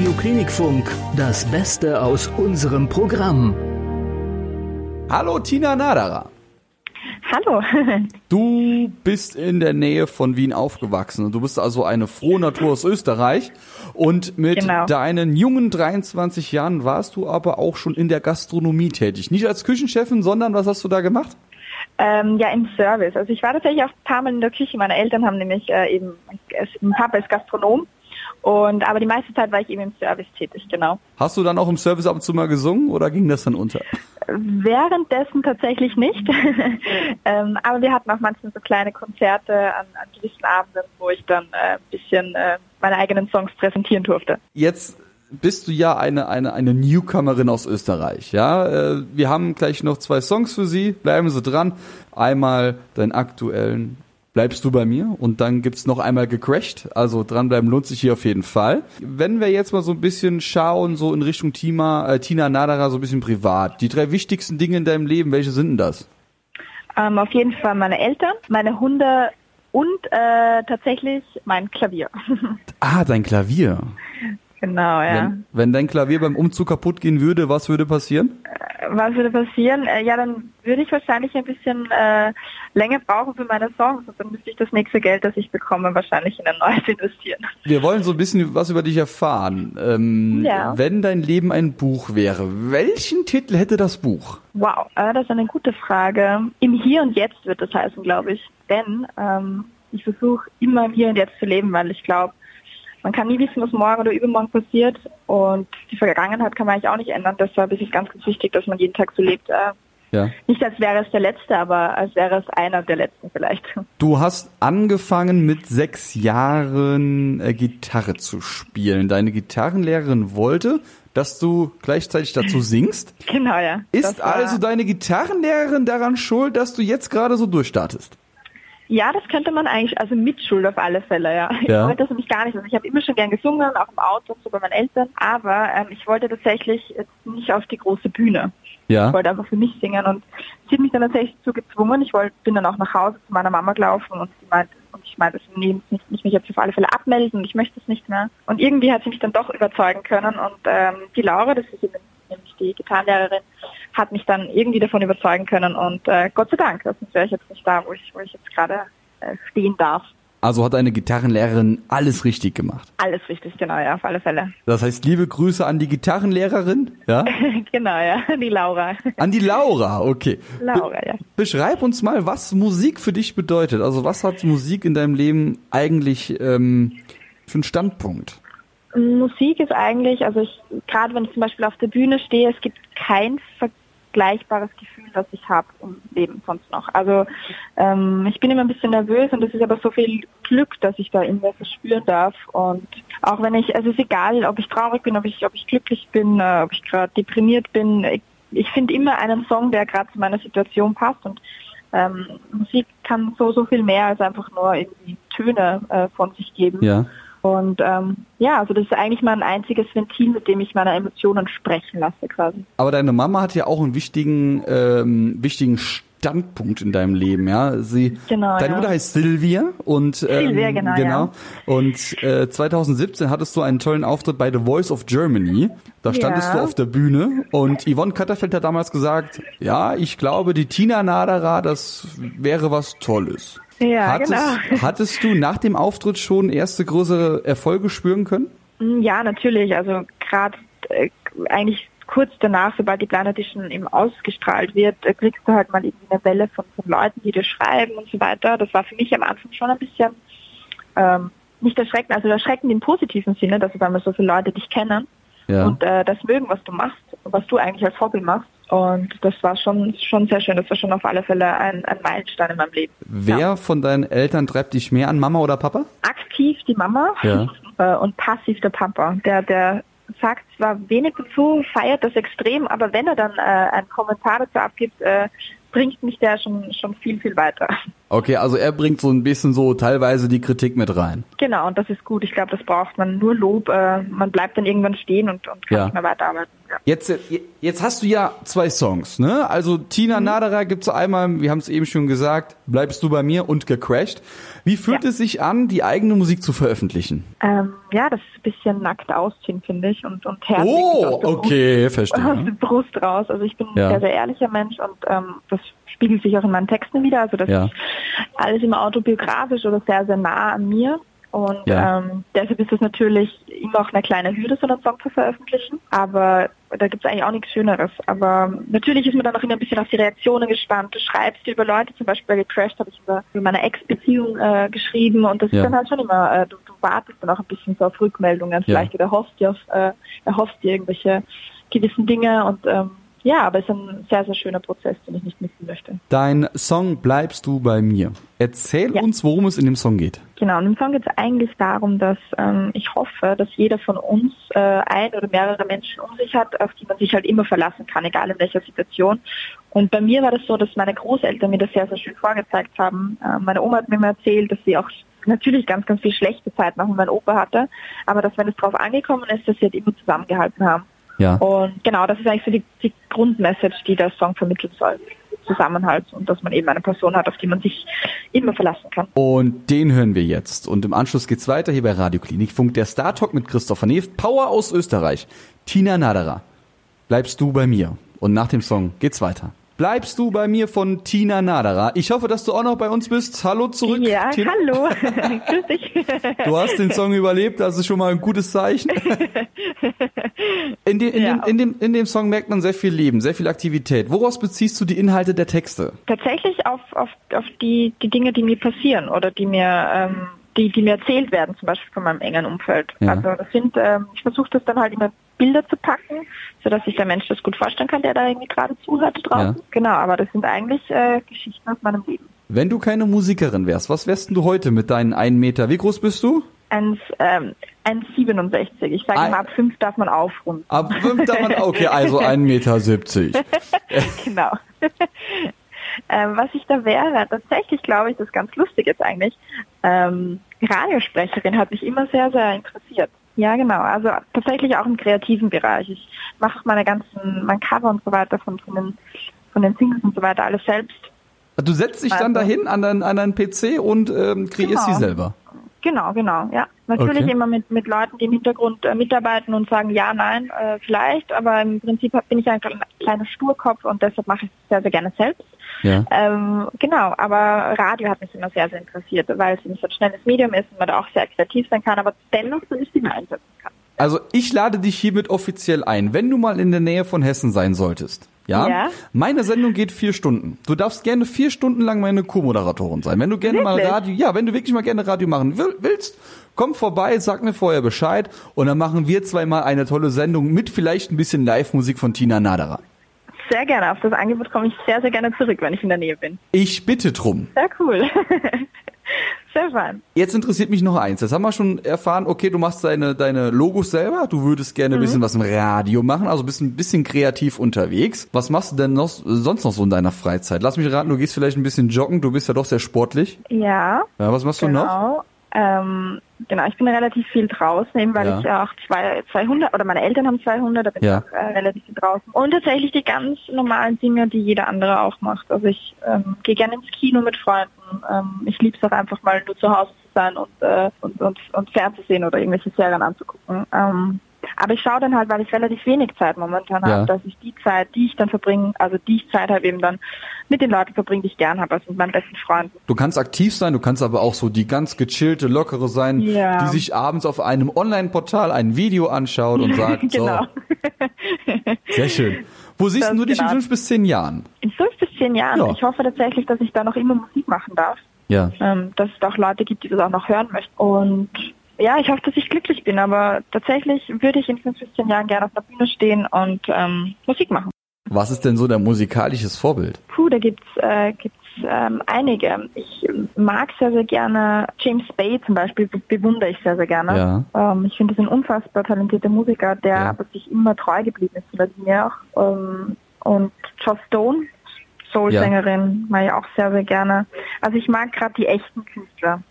Radio Klinikfunk, das Beste aus unserem Programm. Hallo Tina Naderer. Hallo. Du bist in der Nähe von Wien aufgewachsen. Du bist also eine frohe Natur aus Österreich. Und mit Genau. deinen jungen 23 Jahren warst du aber auch schon in der Gastronomie tätig. Nicht als Küchenchefin, sondern was hast du da gemacht? Ähm, ja, im Service. Also ich war tatsächlich auch ein paar Mal in der Küche. Meine Eltern haben nämlich äh, eben, mein Papa ist Gastronom. Und aber die meiste Zeit war ich eben im Service tätig, genau. Hast du dann auch im Service ab und zu mal gesungen oder ging das dann unter? Währenddessen tatsächlich nicht. ähm, aber wir hatten auch manchmal so kleine Konzerte an, an gewissen Abenden, wo ich dann äh, ein bisschen äh, meine eigenen Songs präsentieren durfte. Jetzt bist du ja eine, eine, eine Newcomerin aus Österreich, ja. Äh, Wir haben gleich noch zwei Songs für Sie. Bleiben Sie dran. Einmal deinen aktuellen Bleibst du bei mir? Und dann gibt's noch einmal gecrashed. Also dranbleiben lohnt sich hier auf jeden Fall. Wenn wir jetzt mal so ein bisschen schauen, so in Richtung Tina, äh, Tina Nadara, so ein bisschen privat. Die drei wichtigsten Dinge in deinem Leben, welche sind denn das? Ähm, auf jeden Fall meine Eltern, meine Hunde und äh, tatsächlich mein Klavier. Ah, dein Klavier. genau, ja. Wenn, wenn dein Klavier beim Umzug kaputt gehen würde, was würde passieren? Was würde passieren? Äh, ja, dann würde ich wahrscheinlich ein bisschen äh, länger brauchen für meine Songs und dann müsste ich das nächste Geld, das ich bekomme, wahrscheinlich in ein neues investieren. Wir wollen so ein bisschen was über dich erfahren. Ähm, Ja. Wenn dein Leben ein Buch wäre, welchen Titel hätte das Buch? Wow, äh, das ist eine gute Frage. Im Hier und Jetzt wird das heißen, glaube ich. Denn ähm, ich versuche immer im Hier und Jetzt zu leben, weil ich glaube, man kann nie wissen, was morgen oder übermorgen passiert und die Vergangenheit kann man eigentlich auch nicht ändern. Deshalb ist es ganz, ganz wichtig, dass man jeden Tag so lebt. Äh, Ja. nicht als wäre es der letzte, aber als wäre es einer der letzten vielleicht. Du hast angefangen mit sechs Jahren äh, Gitarre zu spielen. Deine Gitarrenlehrerin wollte, dass du gleichzeitig dazu singst. genau, ja. Ist also deine Gitarrenlehrerin daran schuld, dass du jetzt gerade so durchstartest? Ja, das könnte man eigentlich, also Mitschuld auf alle Fälle, ja. Ich Ja. wollte das nämlich gar nicht. Also ich habe immer schon gern gesungen, auch im Auto und so bei meinen Eltern, aber ähm, ich wollte tatsächlich jetzt nicht auf die große Bühne. Ich Ja. wollte einfach für mich singen und sie hat mich dann tatsächlich dazu gezwungen. Ich wollte, bin dann auch nach Hause zu meiner Mama gelaufen und sie meinte, und ich meinte, nee, ich muss mich jetzt auf alle Fälle abmelden ich möchte es nicht mehr. Und irgendwie hat sie mich dann doch überzeugen können und ähm, die Laura, das ist eben die Gitarrenlehrerin, hat mich dann irgendwie davon überzeugen können und äh, Gott sei Dank, sonst wäre ich jetzt nicht da, wo ich, wo ich jetzt gerade äh, stehen darf. Also hat deine Gitarrenlehrerin alles richtig gemacht. Alles richtig, genau, ja, auf alle Fälle. Das heißt, liebe Grüße an die Gitarrenlehrerin, ja? genau, ja, die Laura. An die Laura, okay. Laura, ja. Beschreib uns mal, was Musik für dich bedeutet. Also was hat Musik in deinem Leben eigentlich ähm, für einen Standpunkt? Musik ist eigentlich, also ich, gerade wenn ich zum Beispiel auf der Bühne stehe, es gibt kein vergleichbares Gefühl, das ich habe im Leben sonst noch. Also ähm, ich bin immer ein bisschen nervös und es ist aber so viel Glück, dass ich da irgendwas verspüren darf. Und auch wenn ich, also es ist egal, ob ich traurig bin, ob ich, ob ich glücklich bin, äh, ob ich gerade deprimiert bin, ich, ich finde immer einen Song, der gerade zu meiner Situation passt und ähm, Musik kann so, so viel mehr als einfach nur irgendwie Töne äh, von sich geben. Ja. Und ähm, ja, also das ist eigentlich mein einziges Ventil, mit dem ich meine Emotionen sprechen lasse quasi. Aber deine Mama hat ja auch einen wichtigen, ähm, wichtigen Standpunkt in deinem Leben, ja. Sie, Genau, deine ja. Mutter heißt Silvia und ähm, Silvia, genau, ja. Und äh, 2017 hattest du einen tollen Auftritt bei The Voice of Germany. Da standest Ja. du auf der Bühne und Yvonne Katterfeld hat damals gesagt, ja, ich glaube, die Tina Nadera, das wäre was Tolles. Ja, hattest, genau. hattest du nach dem Auftritt schon erste größere Erfolge spüren können? Mm, Ja, natürlich. Also gerade äh, eigentlich kurz danach, sobald die Blind Edition eben ausgestrahlt wird, äh, kriegst du halt mal irgendwie eine Welle von, von Leuten, die dir schreiben und so weiter. Das war für mich am Anfang schon ein bisschen ähm, nicht erschreckend, also erschreckend im positiven Sinne, dass auf einmal so viele Leute dich kennen Ja. und äh, das mögen, was du machst, was du eigentlich als Hobby machst. Und das war schon schon sehr schön. Das war schon auf alle Fälle ein, ein Meilenstein in meinem Leben. Wer Ja. von deinen Eltern treibt dich mehr an, Mama oder Papa? Aktiv die Mama Ja. äh, und passiv der Papa. Der, der sagt zwar wenig dazu, feiert das extrem, aber wenn er dann äh, einen Kommentar dazu abgibt, äh, bringt mich der schon schon viel, viel weiter. Okay, also er bringt so ein bisschen so teilweise die Kritik mit rein. Genau, und das ist gut. Ich glaube, das braucht man nur Lob. Äh, man bleibt dann irgendwann stehen und, und kann Ja. nicht mehr weiterarbeiten. Ja. Jetzt, jetzt hast du ja zwei Songs, ne? Also Tina mhm. Naderer gibt's einmal, wir haben es eben schon gesagt, bleibst du bei mir und gecrashed. Wie fühlt ja. es sich an, die eigene Musik zu veröffentlichen? Ähm, ja, das ist ein bisschen nackt ausziehen, finde ich, und, und herzlich. Oh, okay, Brust, verstehe. Aus der Brust raus. Also ich bin ja. ein sehr, sehr ehrlicher Mensch und ähm, das spiegelt sich auch in meinen Texten wieder. Also das ja. ist alles immer autobiografisch oder sehr, sehr nah an mir. Und ja. ähm, deshalb ist es natürlich immer auch eine kleine Hürde, so einen Song zu veröffentlichen. Aber da gibt es eigentlich auch nichts Schöneres. Aber natürlich ist man dann auch immer ein bisschen auf die Reaktionen gespannt. Du schreibst über Leute, zum Beispiel bei Gecrashed habe ich über, über meine Ex-Beziehung äh, geschrieben und das ja. ist dann halt schon immer, äh, du, du wartest dann auch ein bisschen so auf Rückmeldungen vielleicht ja. oder hoffst dir auf, äh, erhoffst dir irgendwelche gewissen Dinge und ähm, ja, aber es ist ein sehr, sehr schöner Prozess, den ich nicht missen möchte. Dein Song Bleibst du bei mir. Erzähl ja. uns, worum es in dem Song geht. Genau, in dem Song geht es eigentlich darum, dass ähm, ich hoffe, dass jeder von uns äh, ein oder mehrere Menschen um sich hat, auf die man sich halt immer verlassen kann, egal in welcher Situation. Und bei mir war das so, dass meine Großeltern mir das sehr, sehr schön vorgezeigt haben. Äh, meine Oma hat mir mal erzählt, dass sie auch natürlich ganz, ganz viel schlechte Zeit noch mit meinem Opa hatte, aber dass wenn es drauf angekommen ist, dass sie halt immer zusammengehalten haben. Ja. Und genau, das ist eigentlich so die, die Grundmessage, die der Song vermitteln soll. Zusammenhalt und dass man eben eine Person hat, auf die man sich immer verlassen kann. Und den hören wir jetzt. Und im Anschluss geht's weiter hier bei Radio Funk, der Star Talk mit Christopher Neef, Power aus Österreich, Tina Naderer. Bleibst du bei mir? Und nach dem Song geht's weiter bleibst du bei mir von Tina Naderer. Ich hoffe, dass du auch noch bei uns bist. Hallo zurück. Ja, Tina. hallo. Grüß dich. Du hast den Song überlebt, das ist schon mal ein gutes Zeichen. In, de, in, ja. dem, in, dem, in dem Song merkt man sehr viel Leben, sehr viel Aktivität. Woraus beziehst du die Inhalte der Texte? Tatsächlich auf, auf, auf die, die Dinge, die mir passieren oder die mir ähm, die, die mir erzählt werden, zum Beispiel von meinem engen Umfeld. Ja. Also das sind, ähm, ich versuche das dann halt immer Bilder zu packen, sodass sich der Mensch das gut vorstellen kann, der da irgendwie gerade zuhört draußen. Ja. Genau, aber das sind eigentlich äh, Geschichten aus meinem Leben. Wenn du keine Musikerin wärst, was wärst du heute mit deinen einen Meter? Wie groß bist du? 1,67. Ähm, 1,67. Ich sage immer, ab 5 darf man aufrunden. Ab 5 darf man, okay, also 1,70 Meter. genau. ähm, was ich da wäre, tatsächlich glaube ich, das ist ganz lustig jetzt eigentlich. Ähm, Radiosprecherin hat mich immer sehr, sehr interessiert. Ja, genau. Also tatsächlich auch im kreativen Bereich. Ich mache meine ganzen, mein Cover und so weiter von, von, den, von den Singles und so weiter alles selbst. Du setzt dich dann also dahin an deinen, an deinen PC und ähm, kreierst genau. sie selber. Genau, genau, ja. Natürlich okay. immer mit, mit Leuten, die im Hintergrund äh, mitarbeiten und sagen, ja, nein, äh, vielleicht, aber im Prinzip bin ich ein kleiner Sturkopf und deshalb mache ich es sehr, sehr gerne selbst. Ja. Ähm, genau, aber Radio hat mich immer sehr, sehr interessiert, weil es ein schnelles Medium ist und man da auch sehr kreativ sein kann, aber dennoch so ist die einsetzen kann. Also ich lade dich hiermit offiziell ein, wenn du mal in der Nähe von Hessen sein solltest. Ja? ja? Meine Sendung geht vier Stunden. Du darfst gerne vier Stunden lang meine Co-Moderatorin sein. Wenn du gerne wirklich? mal Radio, ja, wenn du wirklich mal gerne Radio machen willst, komm vorbei, sag mir vorher Bescheid und dann machen wir zweimal eine tolle Sendung mit vielleicht ein bisschen Live-Musik von Tina Naderer. Sehr gerne. Auf das Angebot komme ich sehr, sehr gerne zurück, wenn ich in der Nähe bin. Ich bitte drum. Sehr cool. Stefan. Jetzt interessiert mich noch eins. Jetzt haben wir schon erfahren, okay, du machst deine, deine Logos selber, du würdest gerne mhm. ein bisschen was im Radio machen, also bist ein bisschen kreativ unterwegs. Was machst du denn noch, sonst noch so in deiner Freizeit? Lass mich raten, du gehst vielleicht ein bisschen joggen, du bist ja doch sehr sportlich. Ja. Ja, was machst genau. du noch? Ähm, genau, ich bin relativ viel draußen, eben weil ja. ich ja auch zwei, zwei Hunde, oder meine Eltern haben zwei Hunde, da bin ja. ich auch äh, relativ viel draußen. Und tatsächlich die ganz normalen Dinge, die jeder andere auch macht. Also ich ähm, gehe gerne ins Kino mit Freunden. Ähm, ich liebe es auch einfach mal nur zu Hause zu sein und, äh, und, und, und Fernsehen oder irgendwelche Serien anzugucken. Ähm, aber ich schaue dann halt, weil ich relativ wenig Zeit momentan ja. habe, dass ich die Zeit, die ich dann verbringe, also die ich Zeit habe, eben dann mit den Leuten verbringe, die ich gern habe, also mit meinen besten Freunden. Du kannst aktiv sein, du kannst aber auch so die ganz gechillte, lockere sein, ja. die sich abends auf einem Online-Portal ein Video anschaut und sagt, genau. so. Sehr schön. Wo siehst das du dich genau. in fünf bis zehn Jahren? In fünf bis zehn Jahren. Ja. Ich hoffe tatsächlich, dass ich da noch immer Musik machen darf. Ja. Ähm, dass es auch Leute gibt, die das auch noch hören möchten. Und ja, ich hoffe, dass ich glücklich bin, aber tatsächlich würde ich in 15 Jahren gerne auf der Bühne stehen und ähm, Musik machen. Was ist denn so dein musikalisches Vorbild? Puh, da gibt's äh, gibt's ähm, einige. Ich mag sehr, sehr gerne James Bay zum Beispiel, bewundere ich sehr, sehr gerne. Ja. Ähm, ich finde, das ein unfassbar talentierter Musiker, der ja. aber sich immer treu geblieben ist oder mir auch. Ähm, und Joss Stone, Soul-Sängerin, ja. mag ich auch sehr, sehr gerne. Also ich mag gerade die echten Künstler.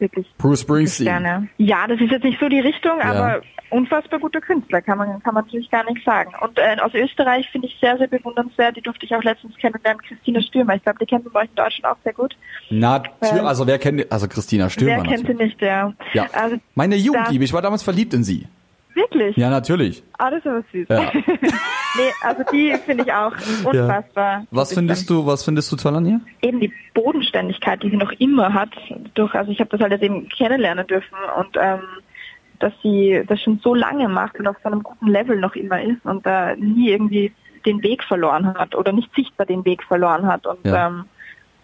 Wirklich Bruce Springsteen. gerne. Ja, das ist jetzt nicht so die Richtung, Ja. aber unfassbar guter Künstler, kann man, kann man natürlich gar nicht sagen. Und äh, aus Österreich finde ich sehr, sehr bewundernswert, die durfte ich auch letztens kennenlernen, Christina Stürmer. Ich glaube, die kennt man bei euch in Deutschland auch sehr gut. Natürlich, Ähm, also wer kennt, also Christina Stürmer Wer kennt sie natürlich. nicht, ja. Ja. Also, Meine Jugendliebe, ich war damals verliebt in sie. Wirklich? Ja, natürlich. Ah, das ist aber süß. Ja. nee, also die finde ich auch unfassbar. Was findest du, was findest du toll an ihr? Eben die Bodenständigkeit, die sie noch immer hat. Durch, also ich habe das halt jetzt eben kennenlernen dürfen und ähm, dass sie das schon so lange macht und auf so einem guten Level noch immer ist und da nie irgendwie den Weg verloren hat oder nicht sichtbar den Weg verloren hat und Ja. ähm,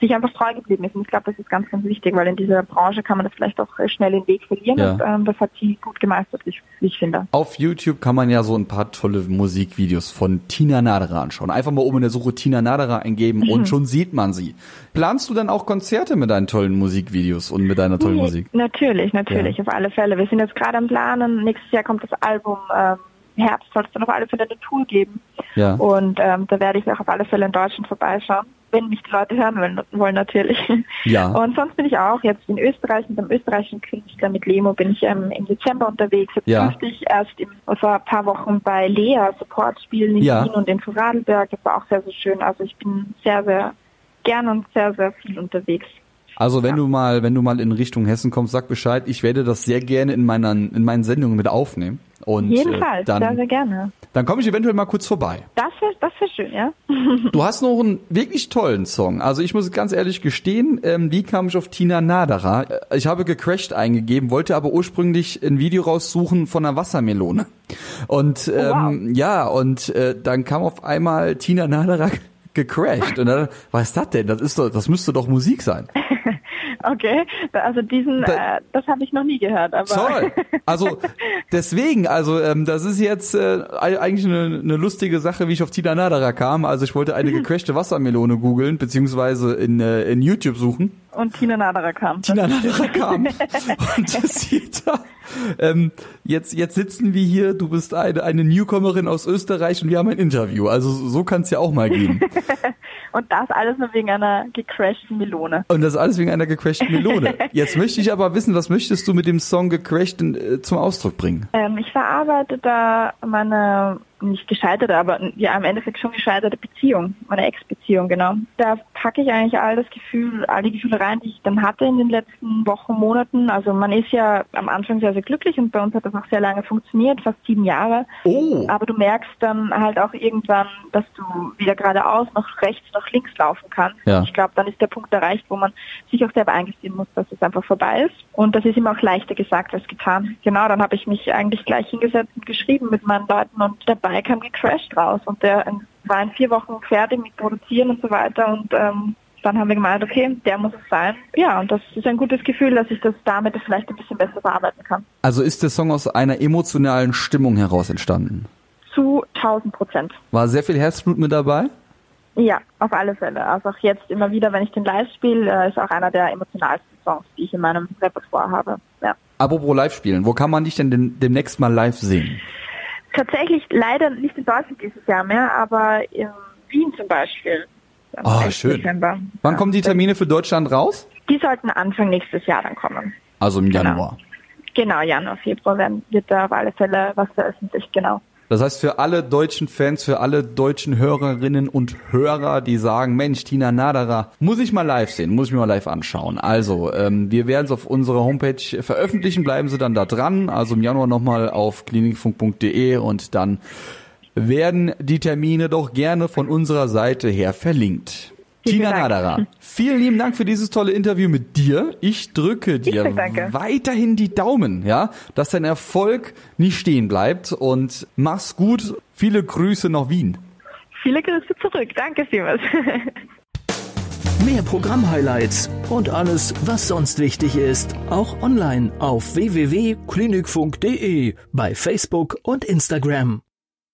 sich einfach treu geblieben ist. Und ich glaube, das ist ganz, ganz wichtig, weil in dieser Branche kann man das vielleicht auch äh, schnell den Weg verlieren Ja. und ähm, das hat sie gut gemeistert, wie ich, ich finde. Auf YouTube kann man ja so ein paar tolle Musikvideos von Tina Nadera anschauen. Einfach mal oben in der Suche Tina Nadera eingeben Mhm. und schon sieht man sie. Planst du dann auch Konzerte mit deinen tollen Musikvideos und mit deiner tollen Nee, Musik? Natürlich, natürlich, Ja. auf alle Fälle. Wir sind jetzt gerade am Planen. Nächstes Jahr kommt das Album. Ähm, Herbst soll es dann auf alle Fälle eine Tour geben. Ja. Und ähm, da werde ich auch auf alle Fälle in Deutschland vorbeischauen, wenn mich die Leute hören wollen, wollen natürlich. Ja. Und sonst bin ich auch jetzt in Österreich mit einem österreichischen Künstler, mit Lemo, bin ich ähm, im Dezember unterwegs. Jetzt Ja. durfte ich erst im, vor ein paar Wochen bei Lea Support spielen in Ja. Wien und in Vorarlberg. Das war auch sehr, sehr schön. Also ich bin sehr, sehr gern und sehr, sehr viel unterwegs. Also wenn du mal, wenn du mal in Richtung Hessen kommst, sag Bescheid. Ich werde das sehr gerne in meinen, in meinen Sendungen mit aufnehmen. Und Jeden äh, Fall, sehr, dann, sehr gerne. Dann komme ich eventuell mal kurz vorbei. Das wäre das wär schön, ja? Du hast noch einen wirklich tollen Song. Also ich muss ganz ehrlich gestehen, ähm, wie kam ich auf Tina Nadera? Äh, Ich habe gecrashed eingegeben, wollte aber ursprünglich ein Video raussuchen von einer Wassermelone. Und ähm, ja, und äh, dann kam auf einmal Tina Nadera gecrashed. Und dann, was ist das denn? Das ist doch, das müsste doch Musik sein. Okay, also diesen, Da- äh, das habe ich noch nie gehört, aber Toll. Also deswegen, also ähm, das ist jetzt äh, eigentlich eine, eine lustige Sache, wie ich auf Tina Nadera kam. Also ich wollte eine gecrashte Wassermelone googeln, beziehungsweise in, äh, in YouTube suchen. Und Tina Naderer kam. Tina Nadera kam. Und das sieht da. Ähm, jetzt, jetzt sitzen wir hier, du bist eine, eine Newcomerin aus Österreich und wir haben ein Interview. Also so kann es ja auch mal gehen. Und das alles nur wegen einer gecrashten Melone. Und das alles wegen einer gecrashten Melone. Jetzt möchte ich aber wissen, was möchtest du mit dem Song gecrashed äh, zum Ausdruck bringen? Ähm, ich verarbeite da meine nicht gescheiterte, aber ja im Endeffekt schon gescheiterte Beziehung, meine Ex-Beziehung, genau. Da packe ich eigentlich all das Gefühl, all die Gefühle rein, die ich dann hatte in den letzten Wochen, Monaten. Also man ist ja am Anfang sehr, sehr glücklich und bei uns hat das auch sehr lange funktioniert, fast sieben Jahre. Oh. Aber du merkst dann halt auch irgendwann, dass du weder geradeaus noch rechts noch links laufen kannst. Ja. Ich glaube, dann ist der Punkt erreicht, wo man sich auch selber eingestehen muss, dass es einfach vorbei ist. Und das ist immer auch leichter gesagt als getan. Genau, dann habe ich mich eigentlich gleich hingesetzt und geschrieben mit meinen Leuten und dabei kam gecrashed raus. Und der war in vier Wochen fertig mit Produzieren und so weiter. Und ähm, dann haben wir gemeint, okay, der muss es sein. Ja, und das ist ein gutes Gefühl, dass ich das damit vielleicht ein bisschen besser verarbeiten kann. Also ist der Song aus einer emotionalen Stimmung heraus entstanden? Zu 1000 Prozent. War sehr viel Herzblut mit dabei? Ja, auf alle Fälle. Also auch jetzt immer wieder, wenn ich den live spiele, äh, ist auch einer der emotionalsten Songs, die ich in meinem Repertoire habe. Ja. Apropos live spielen, wo kann man dich denn dem, demnächst mal live sehen? Tatsächlich leider nicht in Deutschland dieses Jahr mehr, aber in Wien zum Beispiel. Ah, 11. schön. Dezember. Wann Ja. kommen die Termine für Deutschland raus? Die sollten Anfang nächstes Jahr dann kommen. Also im Genau. Januar. Genau, Januar, Februar werden, wird da auf alle Fälle was veröffentlicht, genau. Das heißt, für alle deutschen Fans, für alle deutschen Hörerinnen und Hörer, die sagen, Mensch, Tina Nadera, muss ich mal live sehen, muss ich mir mal live anschauen. Also, ähm, wir werden es auf unserer Homepage veröffentlichen, bleiben Sie dann da dran. Also im Januar nochmal auf klinikfunk.de und dann werden die Termine doch gerne von unserer Seite her verlinkt. Tina Dank. Nadera, vielen lieben Dank für dieses tolle Interview mit dir. Ich drücke dir danke. weiterhin die Daumen, ja, dass dein Erfolg nicht stehen bleibt und mach's gut. Viele Grüße nach Wien. Viele Grüße zurück. Danke vielmals. Mehr Programm-Highlights und alles, was sonst wichtig ist, auch online auf www.klinikfunk.de, bei Facebook und Instagram.